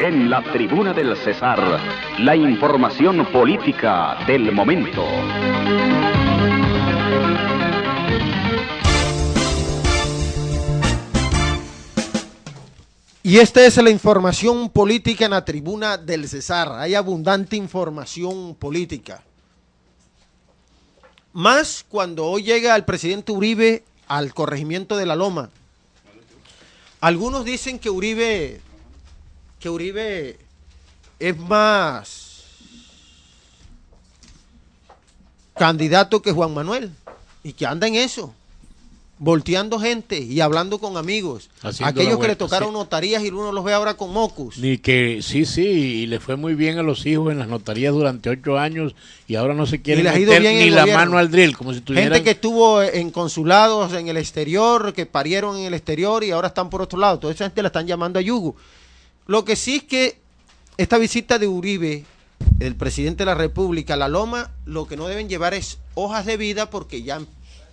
En la tribuna del Cesar, la información política del momento. Y esta es la información política en la tribuna del Cesar. Hay abundante información política. Más cuando hoy llega el presidente Uribe al corregimiento de la Loma. Algunos dicen que Uribe, que Uribe es más candidato que Juan Manuel y que anda en eso volteando gente y hablando con amigos. Haciendo Aquellos que le tocaron sí. notarías y uno los ve ahora con mocos. Ni que, sí, sí, y le fue muy bien a los hijos en las notarías durante ocho años y ahora no se quiere les ha ido meter ni la gobierno. mano al drill, como si tuvieran... Gente que estuvo en consulados en el exterior, que parieron en el exterior y ahora están por otro lado. Toda esa gente la están llamando a Yugo. Lo que sí es que esta visita de Uribe, el presidente de la República, a la Loma, lo que no deben llevar es hojas de vida porque ya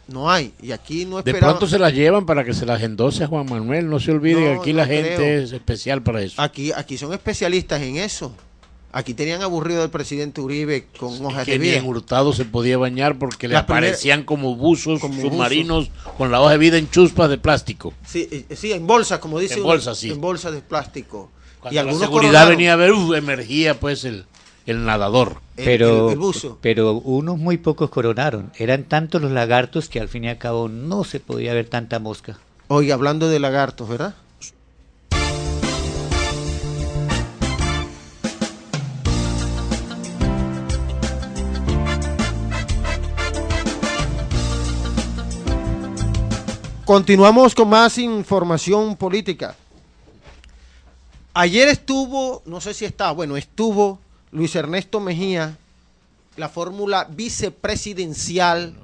no hay. Y aquí no De esperamos. pronto se las llevan para que se las endose a Juan Manuel. No se olvide que aquí no la gente es especial para eso. Aquí, aquí son especialistas en eso. Aquí tenían aburrido al presidente Uribe con hojas que de vida. en Hurtado se podía bañar porque le aparecían como buzos Como submarinos con la hoja de vida en chuspas de plástico. Sí, eh, sí, en bolsas, como dice. En bolsas, sí. En bolsas de plástico. Cuando y la algunos seguridad coronaron. venía a ver, uf, emergía pues el, el nadador. Pero, el- el buzo. pero unos muy pocos coronaron. Eran tantos los lagartos que al fin y al cabo no se podía ver tanta mosca. Oye, hablando de lagartos, ¿verdad? Continuamos con más información política. Ayer estuvo, no sé si está, bueno, estuvo Luis Ernesto Mejía, la fórmula vicepresidencial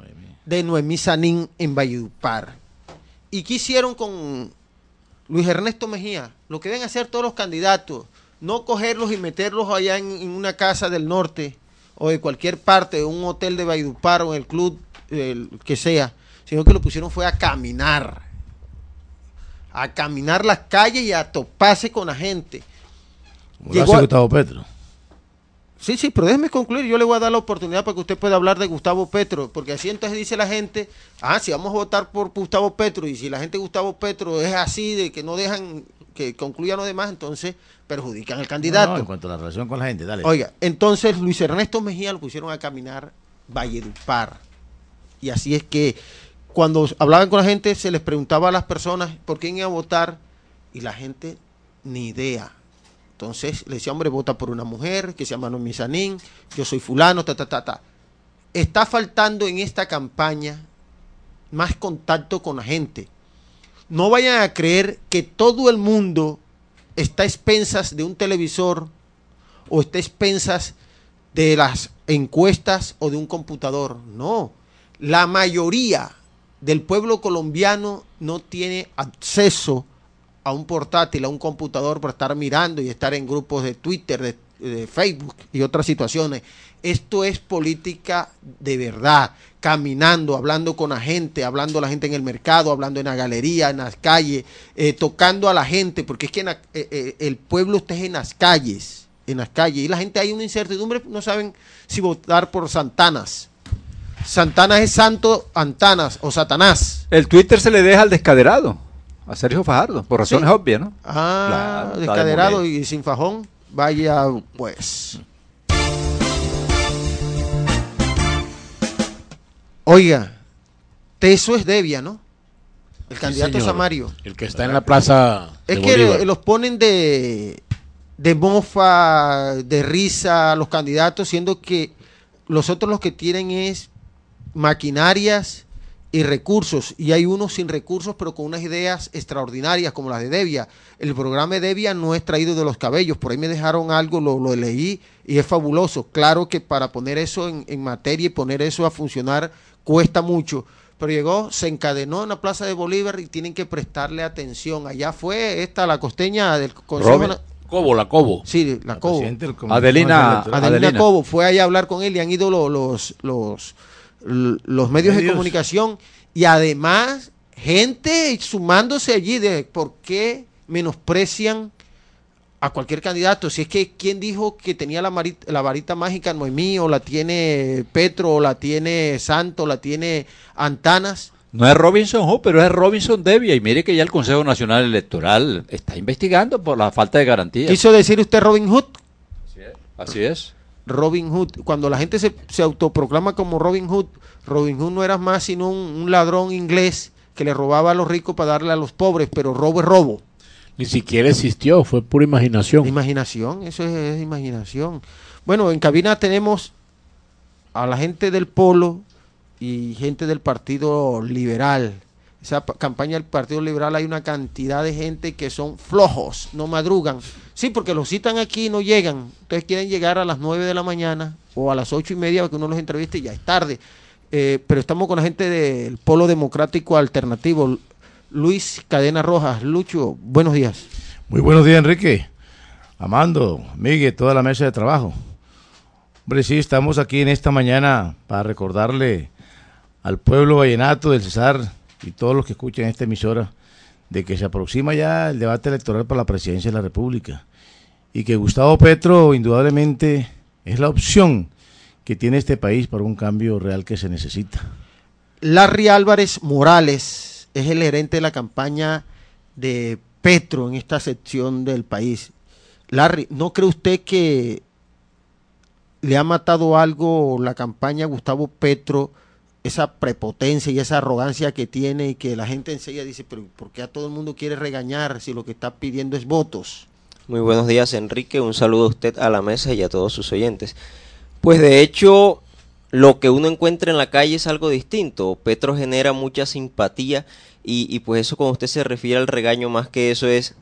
de Noemí Sanín en Valledupar. ¿Y qué hicieron con Luis Ernesto Mejía? Lo que deben hacer todos los candidatos, no cogerlos y meterlos allá en, en una casa del norte o de cualquier parte, un hotel de Valledupar o en el club el que sea, sino que lo pusieron fue a caminar, a caminar las calles y a toparse con la gente. Como lo Llegó hace a- Gustavo Petro. Sí, sí, pero déjeme concluir. Yo le voy a dar la oportunidad para que usted pueda hablar de Gustavo Petro, porque así entonces dice la gente, ah, si vamos a votar por Gustavo Petro y si la gente de Gustavo Petro es así, de que no dejan que concluyan los demás, entonces perjudican al candidato. No, no, en cuanto a la relación con la gente, dale. Oiga, entonces Luis Ernesto Mejía lo pusieron a caminar Valledupar. Y así es que cuando hablaban con la gente se les preguntaba a las personas por quién iba a votar y la gente ni idea. Entonces le decía, hombre, vota por una mujer que se llama Noemí Sanín, yo soy fulano, ta, ta, ta, ta. Está faltando en esta campaña más contacto con la gente. No vayan a creer que todo el mundo está a expensas de un televisor o está a expensas de las encuestas o de un computador. No, la mayoría del pueblo colombiano no tiene acceso a un portátil, a un computador para estar mirando y estar en grupos de Twitter, de, Facebook y otras situaciones. Esto es política de verdad, caminando, hablando con la gente, hablando a la gente en el mercado, hablando en la galería, en las calles, eh, tocando a la gente, porque es que en eh, eh, el pueblo está en las calles, en las calles, y la gente hay una incertidumbre, no saben si votar por Santanas. Santanas es Santo Antanas o Satanás. El Twitter se le deja al descaderado, a Sergio Fajardo, por razones Sí. obvias, ¿no? Ah, Claro, está de descaderado y sin fajón. Vaya, pues. Oiga, Teso es Devia, ¿no? El candidato señor. Samario. El que está en la plaza de Es que Bolívar. los ponen de, de mofa, de risa a los candidatos, siendo que los otros los que tienen es maquinarias y recursos, y hay unos sin recursos, pero con unas ideas extraordinarias, como las de Devia. El programa de Devia no es traído de los cabellos, por ahí me dejaron algo, lo, lo leí, y es fabuloso. Claro que para poner eso en, en materia y poner eso a funcionar cuesta mucho, pero llegó, se encadenó en la Plaza de Bolívar y tienen que prestarle atención. Allá fue esta, la costeña del Consejo... Robert Cobo, la Cobo. Sí, la Cobo. Adelina-. Adelina, Adelina. Cobo fue allá a hablar con él y han ido lo- los, los, los medios, de comunicación y además gente sumándose allí de por qué menosprecian a cualquier candidato. Si es que, ¿quién dijo que tenía la, varita mágica Noemí o la tiene Petro o la tiene Santo o la tiene Antanas? No es Robinson Hood, pero es Robinson Devia. Y mire que ya el Consejo Nacional Electoral está investigando por la falta de garantía. ¿Quiso decir usted Robin Hood? Así es. Robin Hood. Cuando la gente se, se autoproclama como Robin Hood, Robin Hood no era más sino un, un ladrón inglés que le robaba a los ricos para darle a los pobres, pero robo es robo. Ni siquiera existió, fue pura imaginación. Imaginación, eso es, es imaginación. Bueno, en cabina tenemos a la gente del Polo y gente del Partido Liberal. Esa pa- campaña del Partido Liberal hay una cantidad de gente que son flojos, no madrugan. Sí, porque los citan aquí y no llegan. Entonces quieren llegar a las 9 de la mañana o a las ocho y media para que uno los entreviste y ya es tarde. Eh, pero estamos con la gente del Polo Democrático Alternativo. Luis Cadena Rojas. Lucho, buenos días. Muy buenos días, Enrique. Amando, Miguel, toda la mesa de trabajo. Hombre, sí, estamos aquí en esta mañana para recordarle al pueblo vallenato del Cesar y todos los que escuchan esta emisora de que se aproxima ya el debate electoral para la presidencia de la República y que Gustavo Petro indudablemente es la opción que tiene este país para un cambio real que se necesita. Larry Álvarez Morales es el gerente de la campaña de Petro en esta sección del país. Larry, ¿no cree usted que le ha matado algo la campaña a Gustavo Petro, esa prepotencia y esa arrogancia que tiene y que la gente enseguida dice, pero ¿por qué a todo el mundo quiere regañar si lo que está pidiendo es votos? Muy buenos días, Enrique. Un saludo a usted a la mesa y a todos sus oyentes. Pues de hecho, lo que uno encuentra en la calle es algo distinto. Petro genera mucha simpatía y, pues eso cuando usted se refiere al regaño, más que eso es,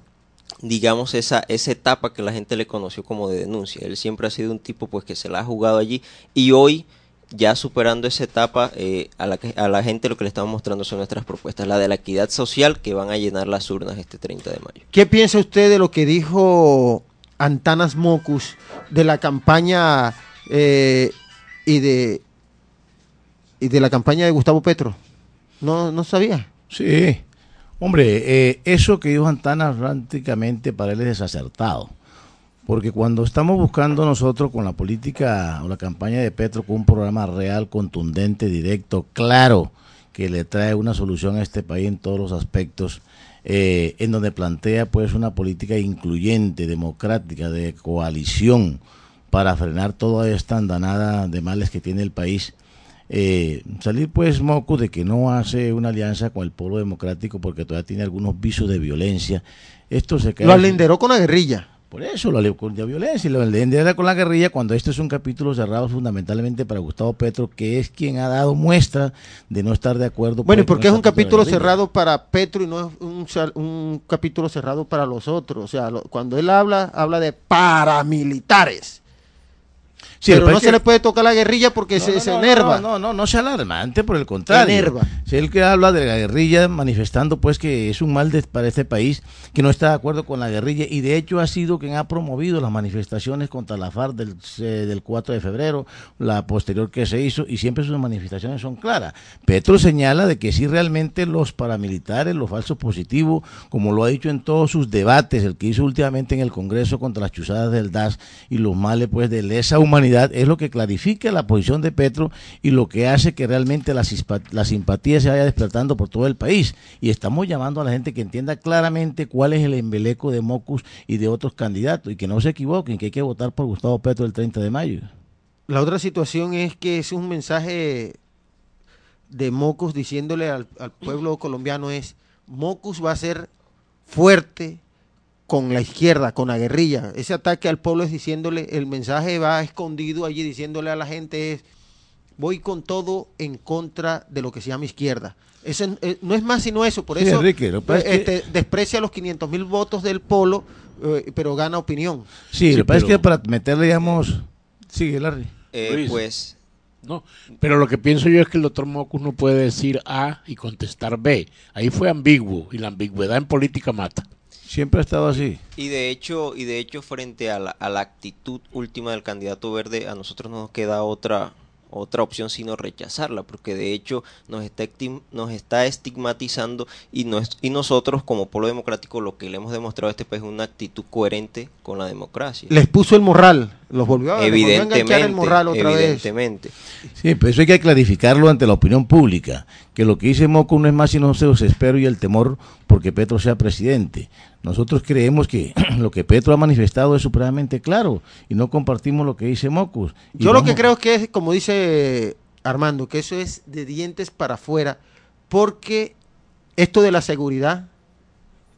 digamos, esa, esa etapa que la gente le conoció como de denuncia. Él siempre ha sido un tipo pues que se la ha jugado allí y hoy ya superando esa etapa, eh, a, la que- a la gente lo que le estamos mostrando son nuestras propuestas, la de la equidad social que van a llenar las urnas este 30 de mayo. ¿Qué piensa usted de lo que dijo Antanas Mocus de la campaña eh, y de y de la campaña de Gustavo Petro? No, no sabía. Sí, hombre, eh, eso que dijo Antana prácticamente para él es desacertado. Porque cuando estamos buscando nosotros con la política o la campaña de Petro con un programa real, contundente, directo, claro, que le trae una solución a este país en todos los aspectos, eh, en donde plantea pues una política incluyente, democrática, de coalición para frenar toda esta andanada de males que tiene el país. Eh, salir pues moco de que no hace una alianza con el pueblo democrático porque todavía tiene algunos visos de violencia. Esto se cae Lo alinderó con la guerrilla. Por eso de violencia y lo alindera con la guerrilla cuando esto es un capítulo cerrado fundamentalmente para Gustavo Petro que es quien ha dado muestra de no estar de acuerdo Bueno, ¿y por qué es un capítulo cerrado para Petro y no es un, un capítulo cerrado para los otros? O sea, lo- cuando él habla, habla de paramilitares. Sí, pero no se le puede tocar la guerrilla porque No, se, no, se enerva. No, no, no, no sea alarmante, por el contrario. Enerva. Si él que habla de la guerrilla manifestando pues que es un mal de- para este país, que no está de acuerdo con la guerrilla y de hecho ha sido quien ha promovido las manifestaciones contra la FARC del, eh, del 4 de febrero, la posterior que se hizo y siempre sus manifestaciones son claras. Petro señala de que si realmente los paramilitares, los falsos positivos, como lo ha dicho en todos sus debates, el que hizo últimamente en el Congreso contra las chuzadas del DAS y los males pues de lesa humanidad, es lo que clarifica la posición de Petro y lo que hace que realmente la, la simpatía se vaya despertando por todo el país. Y estamos llamando a la gente que entienda claramente cuál es el embeleco de Mocus y de otros candidatos y que no se equivoquen, que hay que votar por Gustavo Petro el 30 de mayo. La otra situación es que es un mensaje de Mocus diciéndole al, al pueblo colombiano es, Mocus va a ser fuerte con la izquierda, con la guerrilla. Ese ataque al pueblo es diciéndole, el mensaje va escondido allí diciéndole a la gente es, voy con todo en contra de lo que se llama izquierda. Eso eh, no es más sino eso, por Sí, eso Enrique, lo que pasa es que- este, desprecia los 500 mil votos del polo, eh, pero gana opinión. Sí, Sí, lo que pasa es que para meterle, digamos... Sigue, Larry. Eh, pues No, pero lo que pienso yo es que el doctor Mocus no puede decir A y contestar B. Ahí fue ambiguo y la ambigüedad en política mata. Siempre ha estado así. Y de hecho, y de hecho frente a la, a la actitud última del candidato verde, a nosotros no nos queda otra otra opción sino rechazarla, porque de hecho nos está, nos está estigmatizando y, nos- y nosotros como pueblo democrático lo que le hemos demostrado a este país es una actitud coherente con la democracia. Les puso el morral, los volvió a, les volvió a Evidentemente, enganchar el morral otra vez. evidentemente. Sí, pero eso hay que clarificarlo ante la opinión pública, que lo que dice Moco no es más sino su desespero y el temor porque Petro sea presidente. Nosotros creemos que lo que Petro ha manifestado es supremamente claro y no compartimos lo que dice Mocus. Y Yo lo que creo es que es, como dice Armando, que eso es de dientes para afuera, porque esto de la seguridad,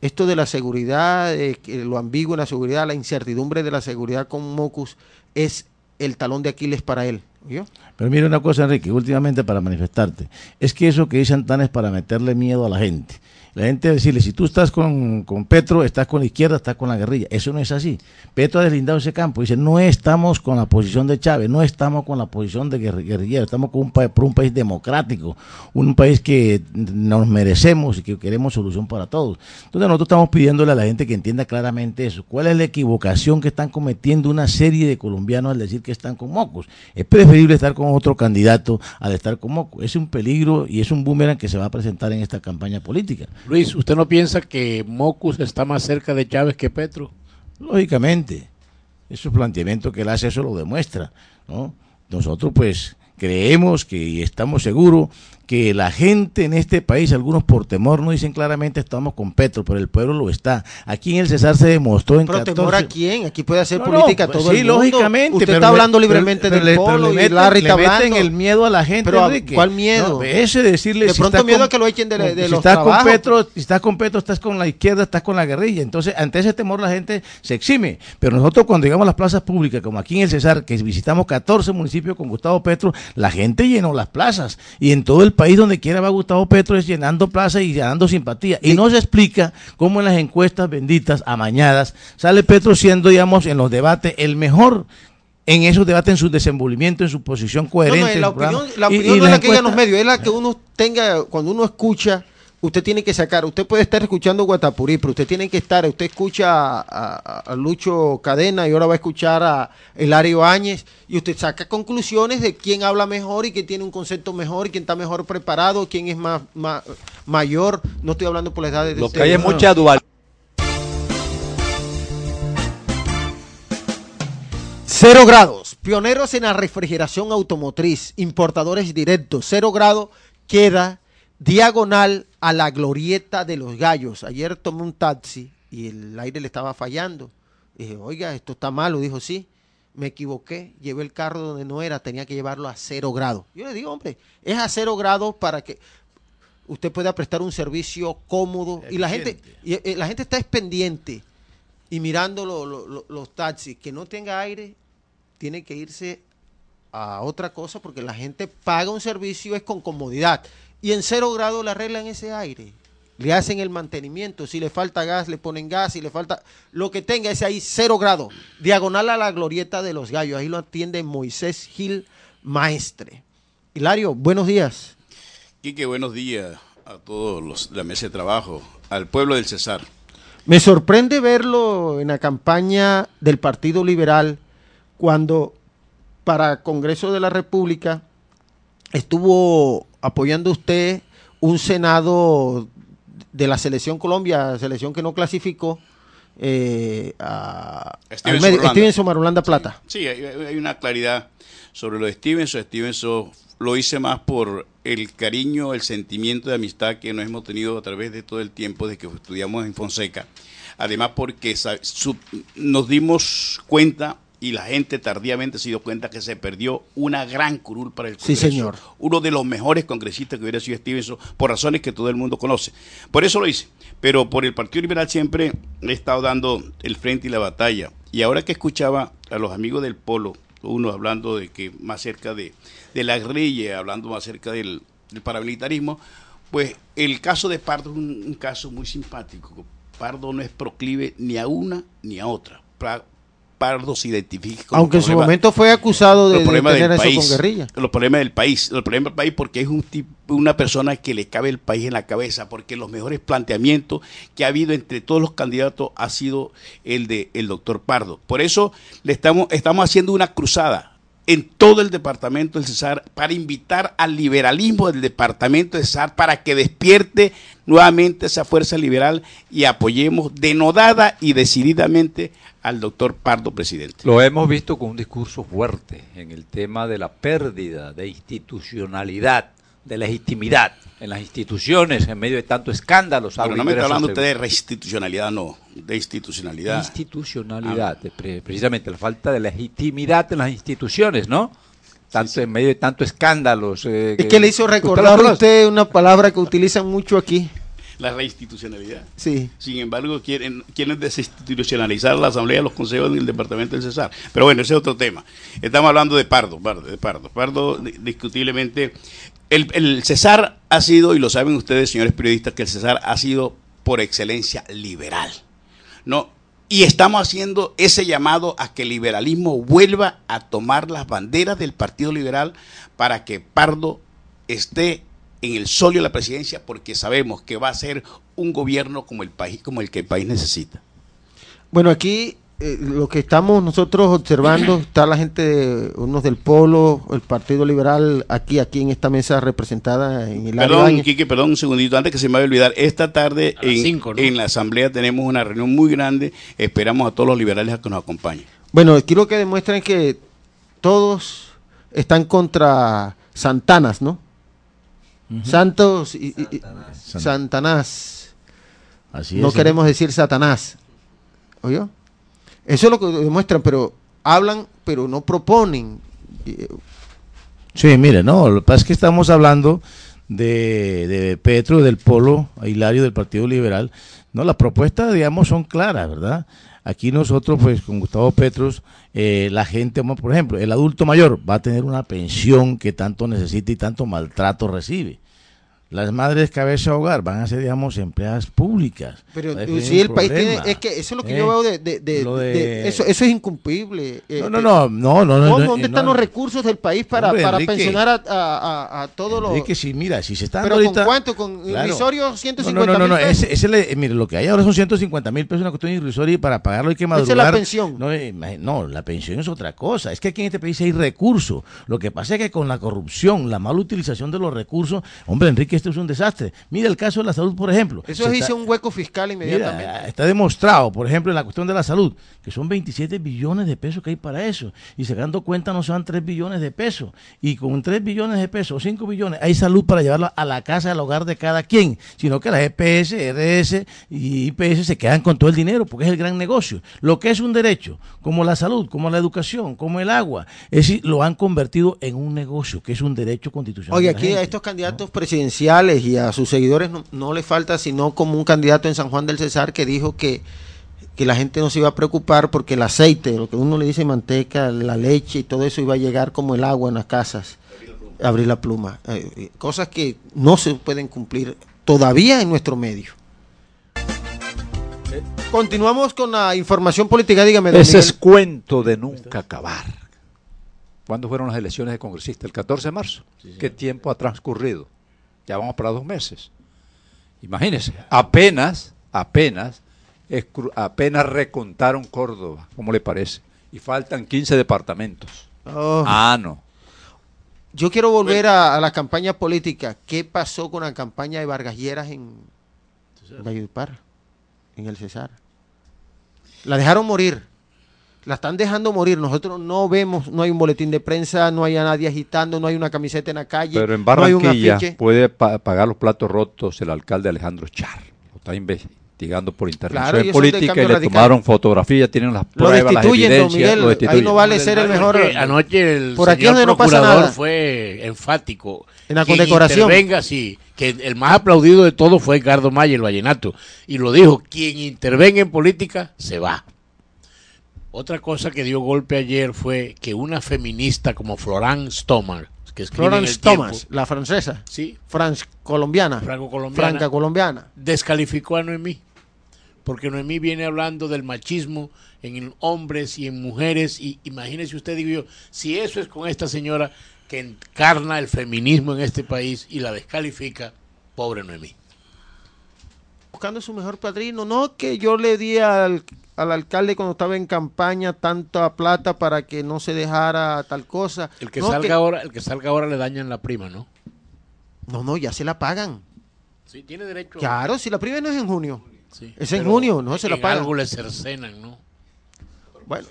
esto de la seguridad, eh, lo ambiguo en la seguridad, la incertidumbre de la seguridad con Mocus, es el talón de Aquiles para él. ¿oyó? Pero mira una cosa, Enrique, últimamente para manifestarte, es que eso que dicen tan es para meterle miedo a la gente. La gente decirle, si tú estás con, con Petro, estás con la izquierda, estás con la guerrilla. Eso no es así. Petro ha deslindado ese campo. Dice, no estamos con la posición de Chávez, no estamos con la posición de guerri- guerrillero, estamos con un, por un país democrático, un país que nos merecemos y que queremos solución para todos. Entonces nosotros estamos pidiéndole a la gente que entienda claramente eso. ¿Cuál es la equivocación que están cometiendo una serie de colombianos al decir que están con mocos? Es preferible estar con otro candidato al estar con mocos. Es un peligro y es un boomerang que se va a presentar en esta campaña política. Luis, ¿usted no piensa que Mocus está más cerca de Chávez que Petro? Lógicamente, ese planteamiento que él hace eso lo demuestra, ¿no? Nosotros pues creemos que y estamos seguros que la gente en este país, algunos por temor no dicen claramente estamos con Petro, pero el pueblo lo está. Aquí en el Cesar se demostró en Pero 14... temor a quién? Aquí puede hacer No, no, política pues todo sí, el mundo. lógicamente. Usted está hablando libremente pero del pero polo le y Larry le meten hablando. el miedo a la gente, Pero, Enrique. ¿cuál miedo? No, ese decirle De si pronto está miedo con- a que lo echen de- de si los estás con trabajos. Petro, si estás con Petro, estás con la izquierda, estás con la guerrilla. Entonces, ante ese temor la gente se exime. Pero nosotros cuando llegamos a las plazas públicas, como aquí en el Cesar, que visitamos 14 municipios con Gustavo Petro, la gente llenó las plazas. Y en todo el país donde quiera va Gustavo Petro es llenando plazas y ganando simpatía. Y no se explica cómo en las encuestas benditas, amañadas, sale Petro siendo, digamos, en los debates el mejor en esos debates, en su desenvolvimiento, en su posición No, coherente. no, en la opinión, la opinión y no es la que digan los medios, es la que uno tenga, cuando uno escucha, usted tiene que sacar, usted puede estar escuchando Guatapurí, pero usted tiene que estar, usted escucha a, a- a Lucho Cadena y ahora va a escuchar a Hilario Áñez y usted saca conclusiones de quién habla mejor y quién tiene un concepto mejor y quién está mejor preparado, quién es más, más- mayor, no estoy hablando por la edad de Lo de- que hay es mucha dual. Cero grados. Pioneros en la refrigeración automotriz. Importadores directos. Cero grado queda diagonal a la glorieta de los gallos. Ayer tomé un taxi y el aire le estaba fallando. Dije, oiga, esto está malo. Dijo, sí. Me equivoqué. Llevé el carro donde no era. Tenía que llevarlo a cero grado. Yo le digo, hombre, es a cero grado para que usted pueda prestar un servicio cómodo. Y la gente, y, eh, la gente está pendiente y mirando lo- lo- lo- los taxis, que no tenga aire, tiene que irse a otra cosa porque la gente paga un servicio es con comodidad. Y en cero grado le arreglan ese aire. Le hacen el mantenimiento. Si le falta gas, le ponen gas. Si le falta lo que tenga, ese ahí cero grado. Diagonal a la glorieta de los gallos. Ahí lo atiende Moisés Gil Maestre. Hilario, buenos días. Quique, buenos días a todos los de la mesa de trabajo, al pueblo del Cesar. Me sorprende verlo en la campaña del Partido Liberal cuando para Congreso de la República estuvo apoyando usted un Senado de la Selección Colombia, selección que no clasificó eh, a Steven al medio- Somarulanda. Steven Somarulanda Plata. Sí, hay, hay una claridad sobre lo de Stevenson. Stevenson lo hice más por el cariño, el sentimiento de amistad que nos hemos tenido a través de todo el tiempo de que estudiamos en Fonseca. Además porque nos dimos cuenta y la gente tardíamente se dio cuenta que se perdió una gran curul para el Sí, Congreso. señor. Uno de los mejores congresistas que hubiera sido Stevenson, por razones que todo el mundo conoce. Por eso lo hice. Pero por el Partido Liberal siempre he estado dando el frente y la batalla. Y ahora que escuchaba a los amigos del Polo, uno hablando de que más cerca de, de la guerrilla, hablando más cerca del, del paramilitarismo, pues el caso de Pardo es un, un caso muy simpático. Pardo no es proclive ni a una ni a otra. Pardo se identifica con Aunque en su momento fue acusado de, de tener eso país, con guerrilla. Los problemas del país, los problemas del país porque es un tipo, una persona que le cabe el país en la cabeza, porque los mejores planteamientos que ha habido entre todos los candidatos ha sido el de el doctor Pardo. Por eso le estamos, estamos haciendo una cruzada en todo el departamento del Cesar para invitar al liberalismo del departamento del Cesar para que despierte nuevamente esa fuerza liberal y apoyemos denodada y decididamente al doctor Pardo presidente. Lo hemos visto con un discurso fuerte en el tema de la pérdida de institucionalidad, de legitimidad en las instituciones en medio de tanto escándalo. Pero no me está hablando usted de reinstitucionalidad, no, de institucionalidad. institucionalidad, de pre- precisamente la falta de legitimidad en las instituciones, ¿no? Tanto en medio de tanto escándalos. eh, Es que le hizo ¿Usted lo recordar a usted una palabra que utilizan mucho aquí. La reinstitucionalidad. Sí. Sin embargo, quieren, quieren desinstitucionalizar la Asamblea, los consejos del Departamento del Cesar. Pero bueno, ese es otro tema. Estamos hablando de Pardo, Pardo, de Pardo. Pardo, di- discutiblemente, el, el Cesar ha sido, y lo saben ustedes, señores periodistas, que el Cesar ha sido por excelencia liberal. ¿no? Y estamos haciendo ese llamado a que el liberalismo vuelva a tomar las banderas del Partido Liberal para que Pardo esté en el solio de la presidencia porque sabemos que va a ser un gobierno como el país como el que el país necesita. Bueno, aquí eh, lo que estamos nosotros observando, está la gente, de, unos del Polo, el Partido Liberal, aquí aquí en esta mesa representada en el Perdón. Quique, perdón un segundito, antes que se me vaya a olvidar, esta tarde en, cinco, ¿no? en la asamblea tenemos una reunión muy grande, esperamos a todos los liberales a que nos acompañen. Bueno, aquí lo que demuestra es que todos están contra Santanas, ¿no? Santos y, y- y- Santanás. Así no es. queremos decir Satanás. ¿Oyó? Eso es lo que demuestran, pero hablan, pero no proponen. Eh, Sí, mire, no, lo que pasa es que estamos hablando de, de Petro, del Polo, Hilario del Partido Liberal. No, las propuestas, digamos, son claras, ¿verdad? Aquí nosotros, pues, con Gustavo Petros, eh, la gente, por ejemplo, el adulto mayor va a tener una pensión que tanto necesita y tanto maltrato recibe. Las madres cabeza hogar van a ser, digamos, empleadas públicas. Pero eh, si el país tiene, problema. es que eso es lo que ¿Eh? yo veo de, de- de- de- eso, eso es incumplible. eh, No, no, no, no, no, no, ¿Cómo? no, ¿Dónde están no. los recursos del país para, Hombre, para Enrique. pensionar a, a, a- todos los... Enrique, sí, mira, si se está ¿Pero dando con ahorita- cuánto? ¿Con Claro. irrisorio No, 150 no, no, no, mil pesos? ese, ese le- mire, lo que hay ahora son 150 mil pesos, una cuestión irrisoria y para pagarlo hay que Esa es madrugar. la pensión. No, eh, no, la pensión es otra cosa. Es que aquí en este país hay recursos. Lo que pasa es que con la corrupción, la mala utilización de los recursos, hombre, Enrique, esto es un desastre. Mira el caso de la salud, por ejemplo. Eso Se hizo está- un hueco fiscal inmediatamente. Mira, está demostrado, por ejemplo, en la cuestión de la salud, que son 27 billones de pesos que hay para eso. Y sacando cuenta no son 3 billones de pesos. Y con 3 billones de pesos o 5 billones hay salud para llevarlo a la casa, al hogar de cada quien. Sino que las EPS, RS y IPS se quedan con todo el dinero porque es el gran negocio. Lo que es un derecho, como la salud, como la educación, como el agua, es decir, lo han convertido en un negocio, que es un derecho constitucional. Oye, aquí a estos candidatos presidenciales y a sus seguidores no, no le falta sino como un candidato en San Juan del Cesar que dijo que, que la gente no se iba a preocupar porque el aceite, lo que uno le dice manteca, la leche y todo eso iba a llegar como el agua en las casas. Abrir la pluma. Eh, eh, cosas que no se pueden cumplir todavía en nuestro medio. Continuamos con la información política, dígame. don Ese es cuento de nunca acabar. ¿Cuándo fueron las elecciones de congresista? El 14 de marzo. ¿Qué tiempo ha transcurrido? Ya vamos para dos meses. Imagínense, apenas, apenas, apenas recontaron Córdoba, ¿cómo le parece? Y faltan 15 departamentos. Oh. Ah, no. Yo quiero volver a, a la campaña política. ¿Qué pasó con la campaña de Vargas Lleras en Valledupar, en el Cesar? La dejaron morir. La están dejando morir. Nosotros no vemos, no hay un boletín de prensa, no hay a nadie agitando, no hay una camiseta en la calle. Pero en no hay un Barranquilla puede pa- pagar los platos rotos el alcalde Alejandro Char. Lo está investigando por intervención Claro, de política y le radical. tomaron fotografías, tienen las Lo pruebas, las destituyen, don evidencias. Miguel. lo Ahí destituyen. no vale ser el mejor. Anoche, anoche el Por aquí señor donde no pasa procurador nada. fue enfático. En la condecoración. intervenga, sí, que el más aplaudido de todos fue Edgardo Maya, el vallenato. Y lo dijo, quien intervenga en política, se va. Otra cosa que dio golpe ayer fue que una feminista como Florence Thomas, que Florence Tiempo, la francesa. Sí. France colombiana. Franco-colombiana. Franca colombiana. descalificó a Noemí. Porque Noemí viene hablando del machismo en hombres y en mujeres. Y imagínese usted, digo yo, si eso es con esta señora que encarna el feminismo en este país y la descalifica, pobre Noemí. Buscando su mejor padrino. No que yo le di al, al alcalde cuando estaba en campaña tanta plata para que no se dejara tal cosa. El que No, salga ahora, el que salga ahora le dañan la prima, ¿no? No, no, ya se la pagan. Sí, tiene derecho. Claro, si la prima no es en junio. Sí, es en junio, no se la pagan. algo le cercenan, ¿no? Bueno,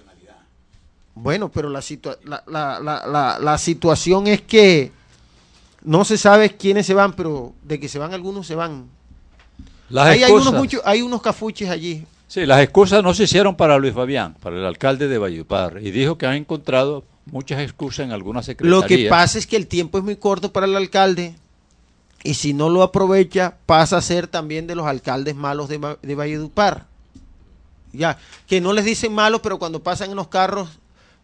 bueno pero la, situa- la, la, la, la- la situación es que no se sabe quiénes se van, pero de que se van algunos, se van. Las Ahí hay unos, hay cafuches allí. Sí, las excusas no se hicieron para Luis Fabián, para el alcalde de Valledupar, y dijo que han encontrado muchas excusas en algunas secretarías. Lo que pasa es que el tiempo es muy corto para el alcalde y si no lo aprovecha pasa a ser también de los alcaldes malos de, de Valledupar. Ya, que no les dicen malos, pero cuando pasan en los carros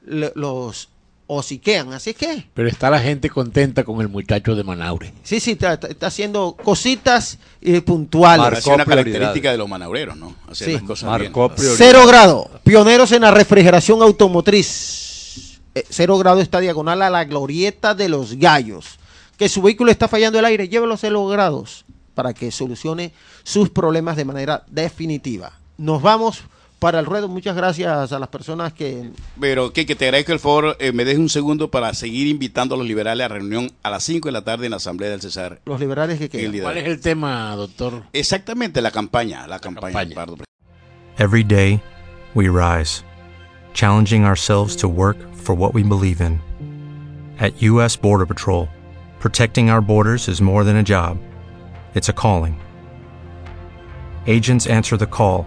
le- los hociquean. Así es que, Pero está la gente contenta con el muchacho de Manaure. sí, sí, está, haciendo cositas eh, puntuales. Marcó Es una característica de los manaureros, ¿no? Hacer Sí. las cosas Marcó bien. prioridades. Cero grado, pioneros en la refrigeración automotriz. Eh, cero grado está diagonal a la glorieta de los gallos. Que su vehículo está fallando el aire, llévelo a cero grados para que solucione sus problemas de manera definitiva. Nos vamos para el ruedo. Muchas gracias a las personas que Pero que, que te agradezco el favor, eh, me dejes un segundo para seguir invitando a los liberales a reunión a las 5 de la tarde en la Asamblea del Cesar. los liberales que quedan. ¿Cuál es el tema, doctor? Exactamente, la campaña, la campaña. campaña. Pardo. Every day, we rise, challenging ourselves to work for what we believe in. At U.S. Border Patrol, protecting our borders is more than a job, it's a calling. Agents answer the call,